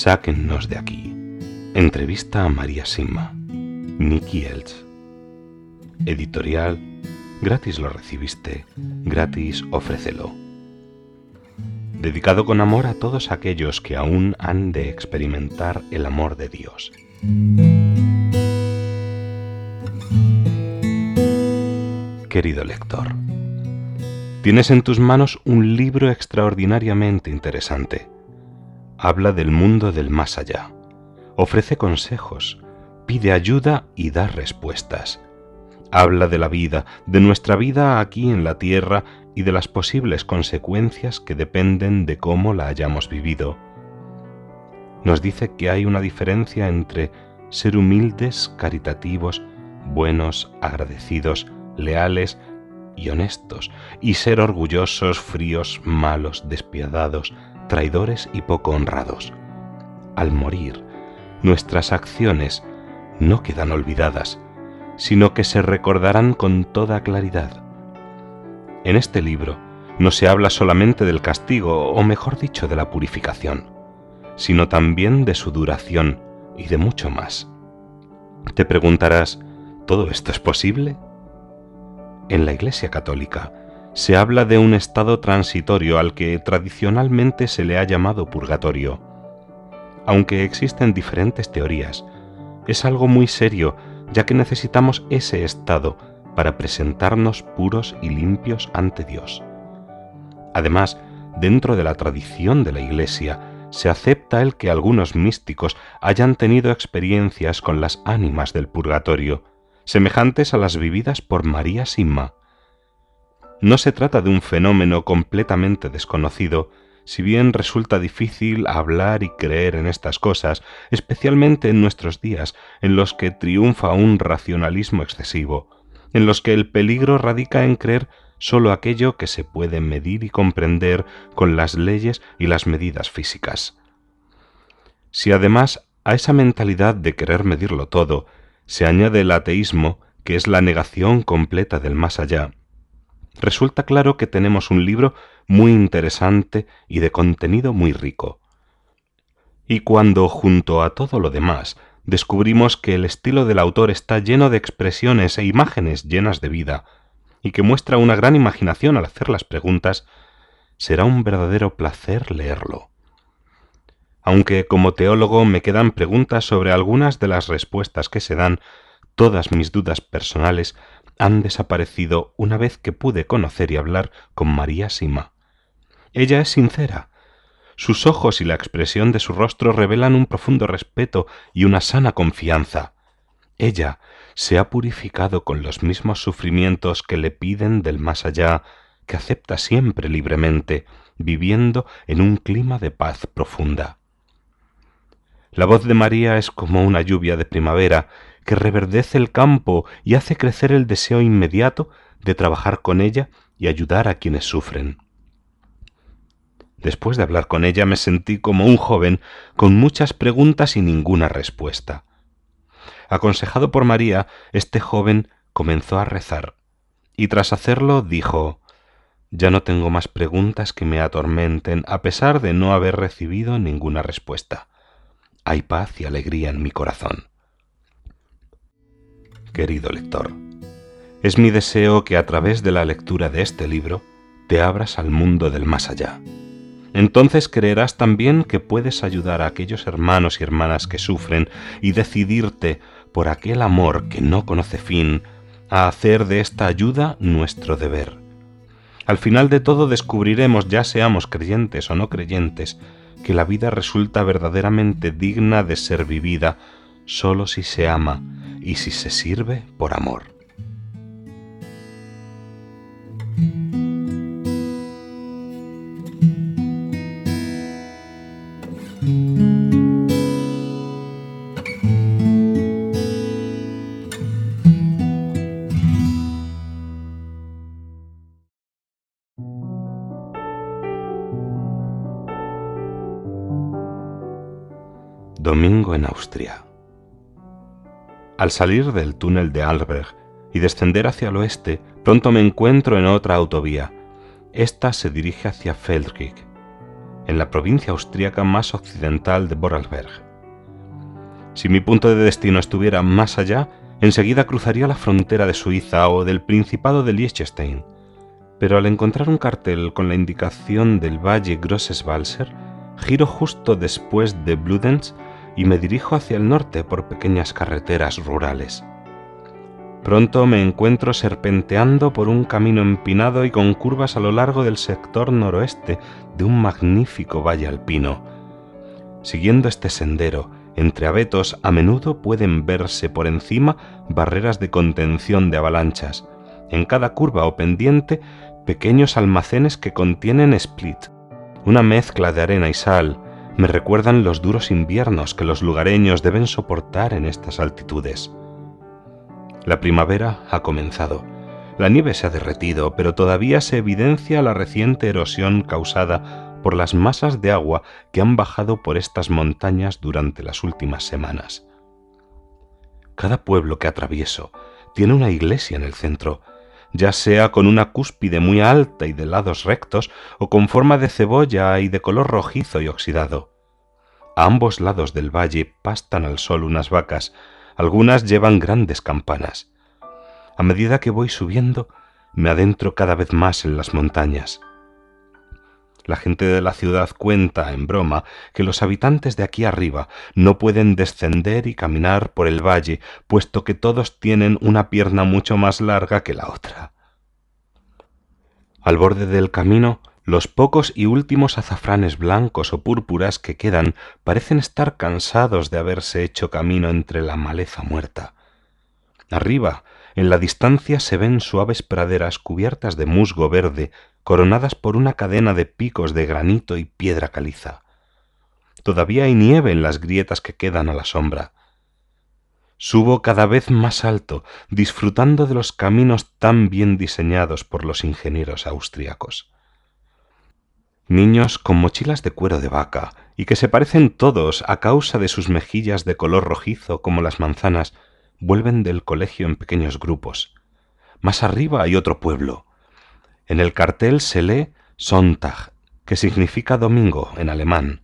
Sáquennos de aquí. Entrevista a María Sima. Nicky Elch. Editorial. Gratis lo recibiste. Gratis ofrécelo. Dedicado con amor a todos aquellos que aún han de experimentar el amor de Dios. Querido lector, tienes en tus manos un libro extraordinariamente interesante. Habla del mundo del más allá. Ofrece consejos, pide ayuda y da respuestas. Habla de la vida, de nuestra vida aquí en la tierra y de las posibles consecuencias que dependen de cómo la hayamos vivido. Nos dice que hay una diferencia entre ser humildes, caritativos, buenos, agradecidos, leales y honestos, y ser orgullosos, fríos, malos, despiadados, traidores y poco honrados. Al morir, nuestras acciones no quedan olvidadas, sino que se recordarán con toda claridad. En este libro no se habla solamente del castigo, o mejor dicho, de la purificación, sino también de su duración y de mucho más. Te preguntarás, ¿todo esto es posible? En la Iglesia Católica se habla de un estado transitorio al que tradicionalmente se le ha llamado purgatorio. Aunque existen diferentes teorías, es algo muy serio ya que necesitamos ese estado para presentarnos puros y limpios ante Dios. Además, dentro de la tradición de la Iglesia, se acepta el que algunos místicos hayan tenido experiencias con las ánimas del purgatorio, semejantes a las vividas por María Sima. No se trata de un fenómeno completamente desconocido, si bien resulta difícil hablar y creer en estas cosas, especialmente en nuestros días, en los que triunfa un racionalismo excesivo, en los que el peligro radica en creer sólo aquello que se puede medir y comprender con las leyes y las medidas físicas. Si además a esa mentalidad de querer medirlo todo se añade el ateísmo, que es la negación completa del más allá, resulta claro que tenemos un libro muy interesante y de contenido muy rico. Y cuando, junto a todo lo demás, descubrimos que el estilo del autor está lleno de expresiones e imágenes llenas de vida, y que muestra una gran imaginación al hacer las preguntas, será un verdadero placer leerlo. Aunque como teólogo me quedan preguntas sobre algunas de las respuestas que se dan, todas mis dudas personales han desaparecido una vez que pude conocer y hablar con María Sima. Ella es sincera. Sus ojos y la expresión de su rostro revelan un profundo respeto y una sana confianza. Ella se ha purificado con los mismos sufrimientos que le piden del más allá, que acepta siempre libremente, viviendo en un clima de paz profunda. La voz de María es como una lluvia de primavera que reverdece el campo y hace crecer el deseo inmediato de trabajar con ella y ayudar a quienes sufren. Después de hablar con ella me sentí como un joven con muchas preguntas y ninguna respuesta. Aconsejado por María, este joven comenzó a rezar, y tras hacerlo dijo Ya no tengo más preguntas que me atormenten, a pesar de no haber recibido ninguna respuesta. Hay paz y alegría en mi corazón. Querido lector, es mi deseo que a través de la lectura de este libro te abras al mundo del más allá. Entonces creerás también que puedes ayudar a aquellos hermanos y hermanas que sufren y decidirte por aquel amor que no conoce fin, a hacer de esta ayuda nuestro deber. Al final de todo descubriremos, ya seamos creyentes o no creyentes, que la vida resulta verdaderamente digna de ser vivida solo si se ama y si se sirve por amor. Domingo en Austria. Al salir del túnel de Albrecht y descender hacia el oeste, pronto me encuentro en otra autovía. Esta se dirige hacia Feldkirch. en la provincia austríaca más occidental de Vorarlberg. Si mi punto de destino estuviera más allá, enseguida cruzaría la frontera de Suiza o del Principado de Liechtenstein. Pero al encontrar un cartel con la indicación del Valle Grosses-Walser, giro justo después de Bludenz y me dirijo hacia el norte por pequeñas carreteras rurales. Pronto me encuentro serpenteando por un camino empinado y con curvas a lo largo del sector noroeste de un magnífico valle alpino. Siguiendo este sendero, entre abetos a menudo pueden verse por encima barreras de contención de avalanchas. En cada curva o pendiente, pequeños almacenes que contienen split, una mezcla de arena y sal. Me recuerdan los duros inviernos que los lugareños deben soportar en estas altitudes. La primavera ha comenzado. La nieve se ha derretido, pero todavía se evidencia la reciente erosión causada por las masas de agua que han bajado por estas montañas durante las últimas semanas. Cada pueblo que atravieso tiene una iglesia en el centro, ya sea con una cúspide muy alta y de lados rectos, o con forma de cebolla y de color rojizo y oxidado. A ambos lados del valle pastan al sol unas vacas, algunas llevan grandes campanas. A medida que voy subiendo, me adentro cada vez más en las montañas. La gente de la ciudad cuenta, en broma, que los habitantes de aquí arriba no pueden descender y caminar por el valle, puesto que todos tienen una pierna mucho más larga que la otra. Al borde del camino los pocos y últimos azafranes blancos o púrpuras que quedan parecen estar cansados de haberse hecho camino entre la maleza muerta. Arriba, en la distancia se ven suaves praderas cubiertas de musgo verde, coronadas por una cadena de picos de granito y piedra caliza. Todavía hay nieve en las grietas que quedan a la sombra. Subo cada vez más alto, disfrutando de los caminos tan bien diseñados por los ingenieros austriacos niños con mochilas de cuero de vaca, y que se parecen todos a causa de sus mejillas de color rojizo como las manzanas, vuelven del colegio en pequeños grupos. Más arriba hay otro pueblo. En el cartel se lee Sonntag, que significa domingo en alemán.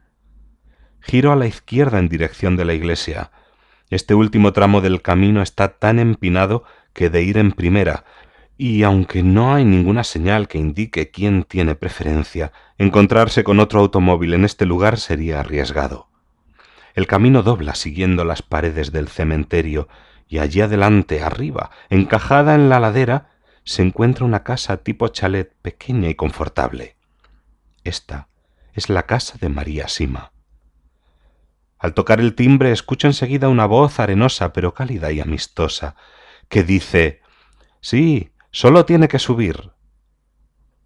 Giro a la izquierda en dirección de la iglesia. Este último tramo del camino está tan empinado que de ir en primera y aunque no hay ninguna señal que indique quién tiene preferencia, encontrarse con otro automóvil en este lugar sería arriesgado. El camino dobla siguiendo las paredes del cementerio y allí adelante, arriba, encajada en la ladera, se encuentra una casa tipo chalet pequeña y confortable. Esta es la casa de María Sima. Al tocar el timbre escucho enseguida una voz arenosa pero cálida y amistosa que dice Sí, Solo tiene que subir.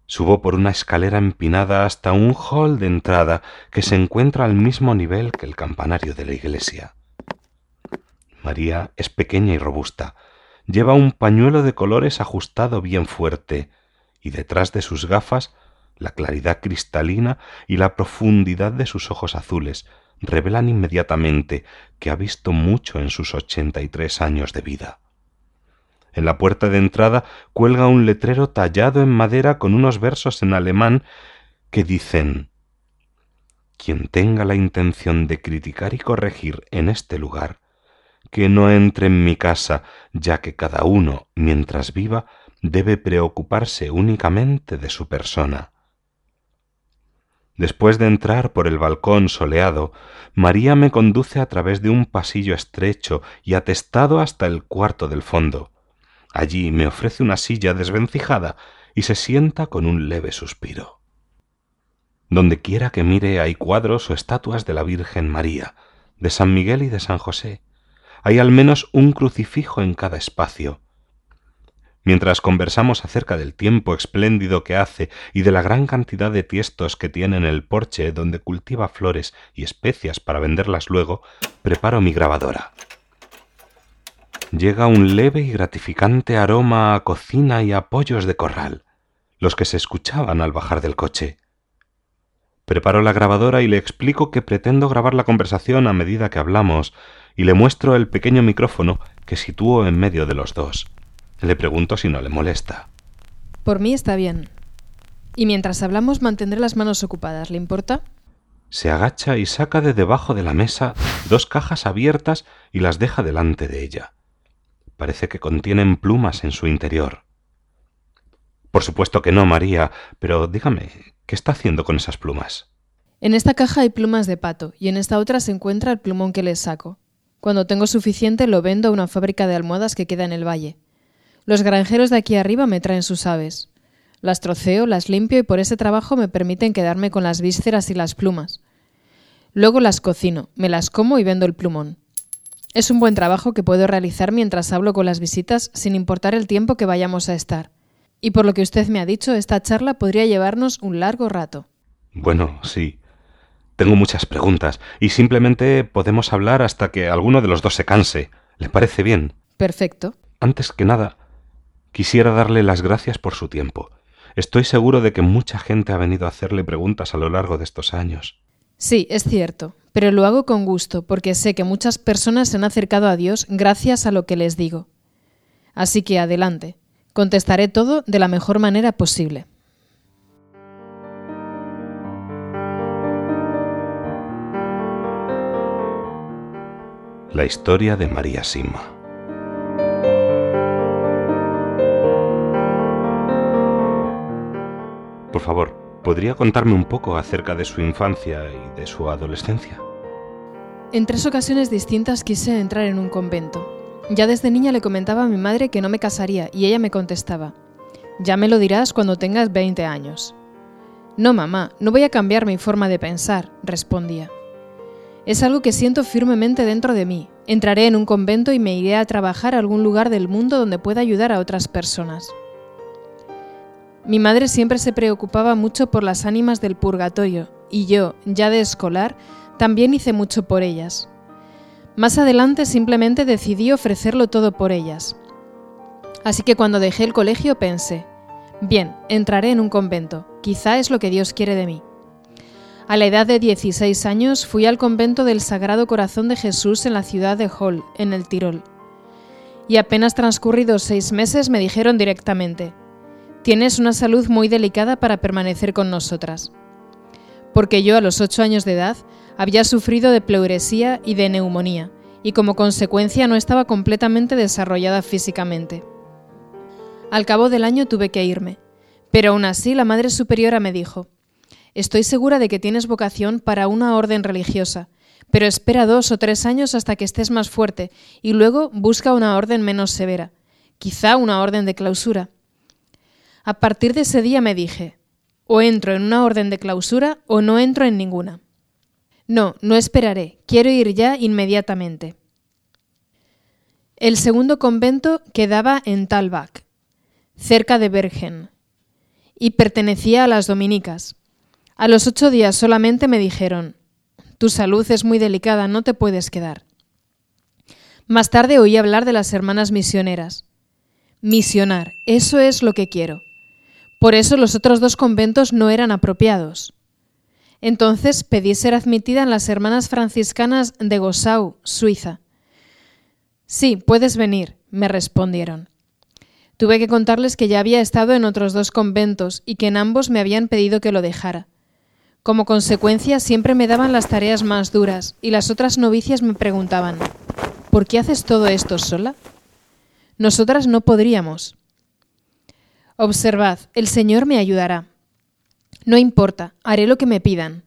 Subo por una escalera empinada hasta un hall de entrada que se encuentra al mismo nivel que el campanario de la iglesia. María es pequeña y robusta. Lleva un pañuelo de colores ajustado bien fuerte, y detrás de sus gafas la claridad cristalina y la profundidad de sus ojos azules revelan inmediatamente que ha visto mucho en sus ochenta y tres años de vida. En la puerta de entrada cuelga un letrero tallado en madera con unos versos en alemán que dicen Quien tenga la intención de criticar y corregir en este lugar, que no entre en mi casa, ya que cada uno, mientras viva, debe preocuparse únicamente de su persona. Después de entrar por el balcón soleado, María me conduce a través de un pasillo estrecho y atestado hasta el cuarto del fondo. Allí me ofrece una silla desvencijada y se sienta con un leve suspiro. Donde quiera que mire hay cuadros o estatuas de la Virgen María, de San Miguel y de San José. Hay al menos un crucifijo en cada espacio. Mientras conversamos acerca del tiempo espléndido que hace y de la gran cantidad de tiestos que tiene en el porche donde cultiva flores y especias para venderlas luego, preparo mi grabadora llega un leve y gratificante aroma a cocina y a pollos de corral, los que se escuchaban al bajar del coche. Preparo la grabadora y le explico que pretendo grabar la conversación a medida que hablamos, y le muestro el pequeño micrófono que sitúo en medio de los dos. Le pregunto si no le molesta. Por mí está bien. Y mientras hablamos mantendré las manos ocupadas, ¿le importa? Se agacha y saca de debajo de la mesa dos cajas abiertas y las deja delante de ella. Parece que contienen plumas en su interior. Por supuesto que no, María, pero dígame, ¿qué está haciendo con esas plumas? En esta caja hay plumas de pato y en esta otra se encuentra el plumón que les saco. Cuando tengo suficiente lo vendo a una fábrica de almohadas que queda en el valle. Los granjeros de aquí arriba me traen sus aves. Las troceo, las limpio y por ese trabajo me permiten quedarme con las vísceras y las plumas. Luego las cocino, me las como y vendo el plumón. Es un buen trabajo que puedo realizar mientras hablo con las visitas sin importar el tiempo que vayamos a estar. Y por lo que usted me ha dicho, esta charla podría llevarnos un largo rato. Bueno, sí. Tengo muchas preguntas y simplemente podemos hablar hasta que alguno de los dos se canse. ¿Le parece bien? Perfecto. Antes que nada, quisiera darle las gracias por su tiempo. Estoy seguro de que mucha gente ha venido a hacerle preguntas a lo largo de estos años. Sí, es cierto pero lo hago con gusto porque sé que muchas personas se han acercado a Dios gracias a lo que les digo. Así que adelante, contestaré todo de la mejor manera posible. La historia de María Sima. Por favor, ¿Podría contarme un poco acerca de su infancia y de su adolescencia? En tres ocasiones distintas quise entrar en un convento. Ya desde niña le comentaba a mi madre que no me casaría y ella me contestaba, ya me lo dirás cuando tengas 20 años. No, mamá, no voy a cambiar mi forma de pensar, respondía. Es algo que siento firmemente dentro de mí. Entraré en un convento y me iré a trabajar a algún lugar del mundo donde pueda ayudar a otras personas. Mi madre siempre se preocupaba mucho por las ánimas del purgatorio y yo, ya de escolar, también hice mucho por ellas. Más adelante simplemente decidí ofrecerlo todo por ellas. Así que cuando dejé el colegio pensé, bien, entraré en un convento, quizá es lo que Dios quiere de mí. A la edad de 16 años fui al convento del Sagrado Corazón de Jesús en la ciudad de Hall, en el Tirol. Y apenas transcurridos seis meses me dijeron directamente, Tienes una salud muy delicada para permanecer con nosotras. Porque yo a los ocho años de edad había sufrido de pleuresía y de neumonía, y como consecuencia no estaba completamente desarrollada físicamente. Al cabo del año tuve que irme, pero aún así la Madre Superiora me dijo, Estoy segura de que tienes vocación para una orden religiosa, pero espera dos o tres años hasta que estés más fuerte y luego busca una orden menos severa, quizá una orden de clausura. A partir de ese día me dije, o entro en una orden de clausura o no entro en ninguna. No, no esperaré, quiero ir ya inmediatamente. El segundo convento quedaba en Talbach, cerca de Bergen, y pertenecía a las dominicas. A los ocho días solamente me dijeron, tu salud es muy delicada, no te puedes quedar. Más tarde oí hablar de las hermanas misioneras. Misionar, eso es lo que quiero. Por eso los otros dos conventos no eran apropiados. Entonces pedí ser admitida en las hermanas franciscanas de Gossau, Suiza. Sí, puedes venir, me respondieron. Tuve que contarles que ya había estado en otros dos conventos y que en ambos me habían pedido que lo dejara. Como consecuencia, siempre me daban las tareas más duras y las otras novicias me preguntaban, ¿por qué haces todo esto sola? Nosotras no podríamos. Observad, el Señor me ayudará. No importa, haré lo que me pidan.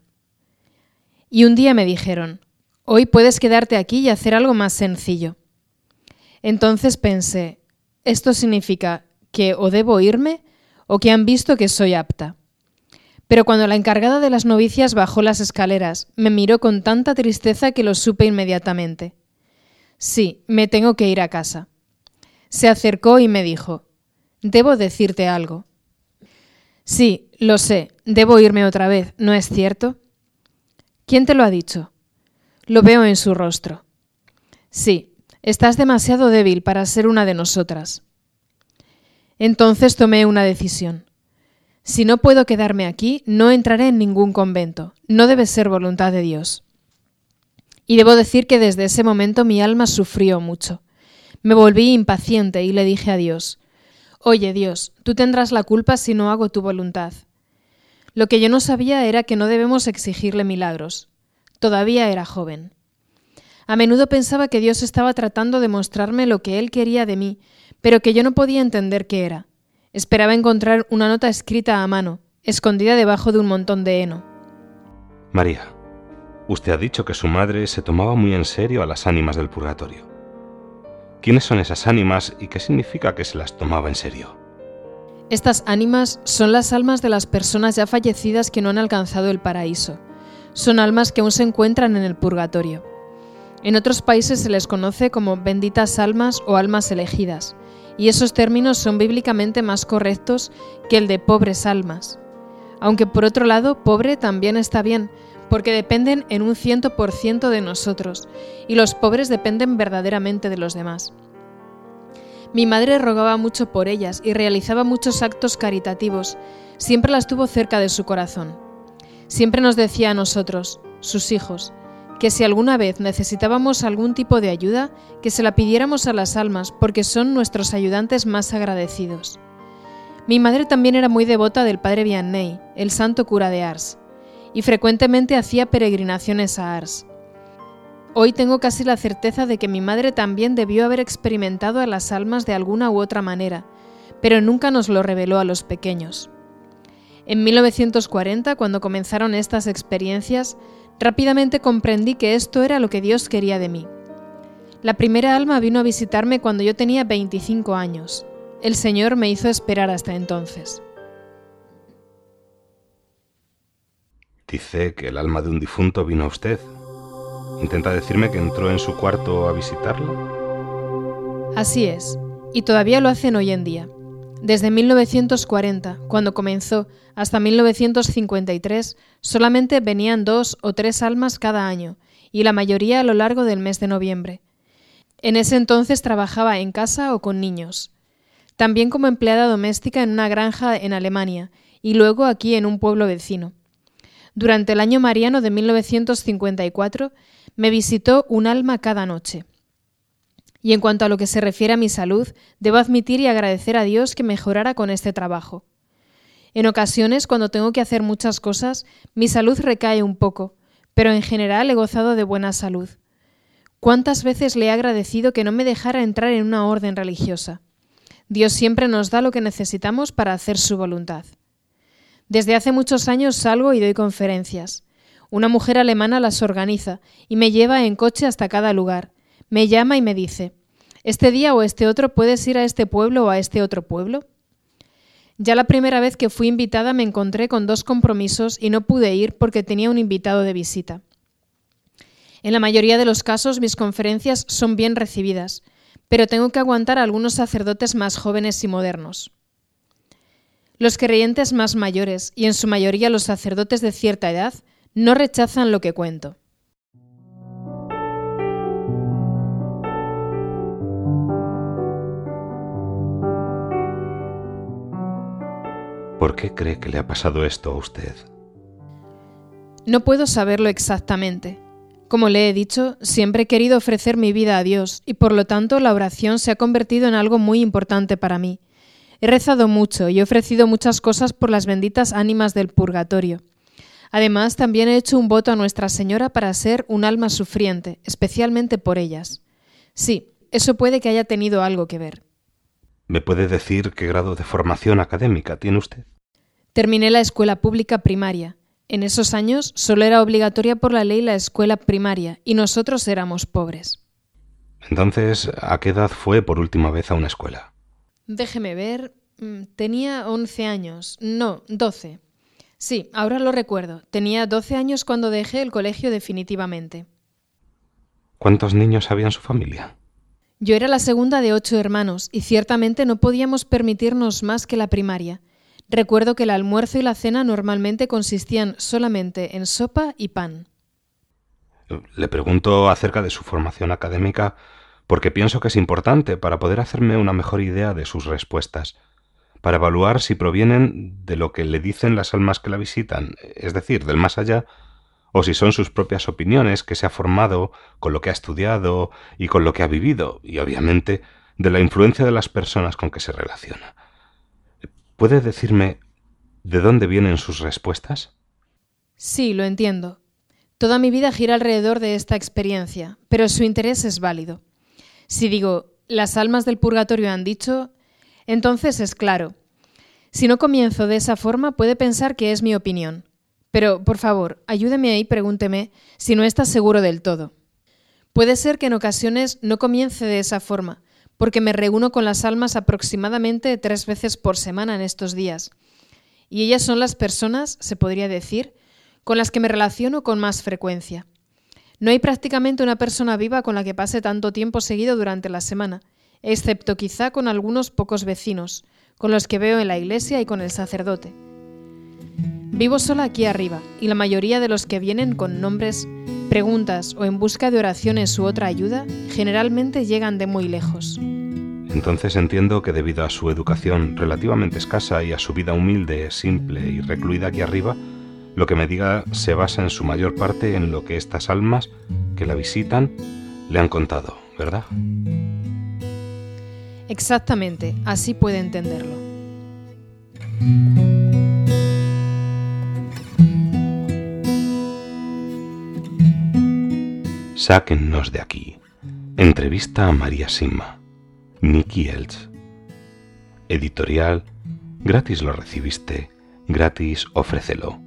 Y un día me dijeron, hoy puedes quedarte aquí y hacer algo más sencillo. Entonces pensé, esto significa que o debo irme o que han visto que soy apta. Pero cuando la encargada de las novicias bajó las escaleras, me miró con tanta tristeza que lo supe inmediatamente. Sí, me tengo que ir a casa. Se acercó y me dijo, Debo decirte algo. Sí, lo sé, debo irme otra vez, ¿no es cierto? ¿Quién te lo ha dicho? Lo veo en su rostro. Sí, estás demasiado débil para ser una de nosotras. Entonces tomé una decisión. Si no puedo quedarme aquí, no entraré en ningún convento. No debe ser voluntad de Dios. Y debo decir que desde ese momento mi alma sufrió mucho. Me volví impaciente y le dije a Dios, Oye Dios, tú tendrás la culpa si no hago tu voluntad. Lo que yo no sabía era que no debemos exigirle milagros. Todavía era joven. A menudo pensaba que Dios estaba tratando de mostrarme lo que Él quería de mí, pero que yo no podía entender qué era. Esperaba encontrar una nota escrita a mano, escondida debajo de un montón de heno. María, usted ha dicho que su madre se tomaba muy en serio a las ánimas del purgatorio. ¿Quiénes son esas ánimas y qué significa que se las tomaba en serio? Estas ánimas son las almas de las personas ya fallecidas que no han alcanzado el paraíso. Son almas que aún se encuentran en el purgatorio. En otros países se les conoce como benditas almas o almas elegidas, y esos términos son bíblicamente más correctos que el de pobres almas. Aunque por otro lado, pobre también está bien, porque dependen en un ciento por ciento de nosotros, y los pobres dependen verdaderamente de los demás. Mi madre rogaba mucho por ellas y realizaba muchos actos caritativos, siempre las tuvo cerca de su corazón. Siempre nos decía a nosotros, sus hijos, que si alguna vez necesitábamos algún tipo de ayuda, que se la pidiéramos a las almas, porque son nuestros ayudantes más agradecidos. Mi madre también era muy devota del padre Vianney, el santo cura de Ars, y frecuentemente hacía peregrinaciones a Ars. Hoy tengo casi la certeza de que mi madre también debió haber experimentado a las almas de alguna u otra manera, pero nunca nos lo reveló a los pequeños. En 1940, cuando comenzaron estas experiencias, rápidamente comprendí que esto era lo que Dios quería de mí. La primera alma vino a visitarme cuando yo tenía 25 años. El Señor me hizo esperar hasta entonces. Dice que el alma de un difunto vino a usted, ¿Intenta decirme que entró en su cuarto a visitarla? Así es, y todavía lo hacen hoy en día. Desde 1940, cuando comenzó, hasta 1953, solamente venían dos o tres almas cada año, y la mayoría a lo largo del mes de noviembre. En ese entonces trabajaba en casa o con niños. También como empleada doméstica en una granja en Alemania, y luego aquí en un pueblo vecino. Durante el año mariano de 1954 me visitó un alma cada noche. Y en cuanto a lo que se refiere a mi salud, debo admitir y agradecer a Dios que mejorara con este trabajo. En ocasiones, cuando tengo que hacer muchas cosas, mi salud recae un poco, pero en general he gozado de buena salud. ¿Cuántas veces le he agradecido que no me dejara entrar en una orden religiosa? Dios siempre nos da lo que necesitamos para hacer su voluntad. Desde hace muchos años salgo y doy conferencias. Una mujer alemana las organiza y me lleva en coche hasta cada lugar. Me llama y me dice, ¿este día o este otro puedes ir a este pueblo o a este otro pueblo? Ya la primera vez que fui invitada me encontré con dos compromisos y no pude ir porque tenía un invitado de visita. En la mayoría de los casos mis conferencias son bien recibidas, pero tengo que aguantar a algunos sacerdotes más jóvenes y modernos. Los creyentes más mayores, y en su mayoría los sacerdotes de cierta edad, no rechazan lo que cuento. Qué cree que le ha pasado esto a usted? No puedo saberlo exactamente. Como le he dicho, siempre he querido ofrecer mi vida a Dios y por lo tanto la oración se ha convertido en algo muy importante para mí. He rezado mucho y he ofrecido muchas cosas por las benditas ánimas del purgatorio. Además, también he hecho un voto a Nuestra Señora para ser un alma sufriente, especialmente por ellas. Sí, eso puede que haya tenido algo que ver. ¿Me puede decir qué grado de formación académica tiene usted? Terminé la escuela pública primaria. En esos años solo era obligatoria por la ley la escuela primaria y nosotros éramos pobres. Entonces, ¿a qué edad fue por última vez a una escuela? Déjeme ver. Mm, tenía once años. No, doce. Sí, ahora lo recuerdo. Tenía 12 años cuando dejé el colegio definitivamente. ¿Cuántos niños había en su familia? Yo era la segunda de ocho hermanos y ciertamente no podíamos permitirnos más que la primaria. Recuerdo que el almuerzo y la cena normalmente consistían solamente en sopa y pan. Le pregunto acerca de su formación académica porque pienso que es importante para poder hacerme una mejor idea de sus respuestas para evaluar si provienen de lo que le dicen las almas que la visitan, es decir, del más allá, o si son sus propias opiniones que se ha formado con lo que ha estudiado y con lo que ha vivido, y obviamente de la influencia de las personas con que se relaciona. ¿Puede decirme ¿De dónde vienen sus respuestas? Sí, lo entiendo. Toda mi vida gira alrededor de esta experiencia, pero su interés es válido. Si digo, las almas del purgatorio han dicho, entonces es claro. Si no comienzo de esa forma, puede pensar que es mi opinión. Pero, por favor, ayúdeme ahí y pregúnteme si no está seguro del todo. Puede ser que en ocasiones no comience de esa forma, porque me reúno con las almas aproximadamente tres veces por semana en estos días. Y ellas son las personas, se podría decir, con las que me relaciono con más frecuencia. No hay prácticamente una persona viva con la que pase tanto tiempo seguido durante la semana, excepto quizá con algunos pocos vecinos, con los que veo en la iglesia y con el sacerdote. Vivo sola aquí arriba, y la mayoría de los que vienen con nombres, preguntas o en busca de oraciones u otra ayuda, generalmente llegan de muy lejos. Entonces entiendo que debido a su educación relativamente escasa y a su vida humilde, simple y recluida aquí arriba, lo que me diga se basa en su mayor parte en lo que estas almas que la visitan le han contado, ¿verdad? Exactamente, así puede entenderlo. Sáquennos de aquí. Entrevista a María Sima. Nicky Elch. Editorial. Gratis lo recibiste. Gratis ofrécelo.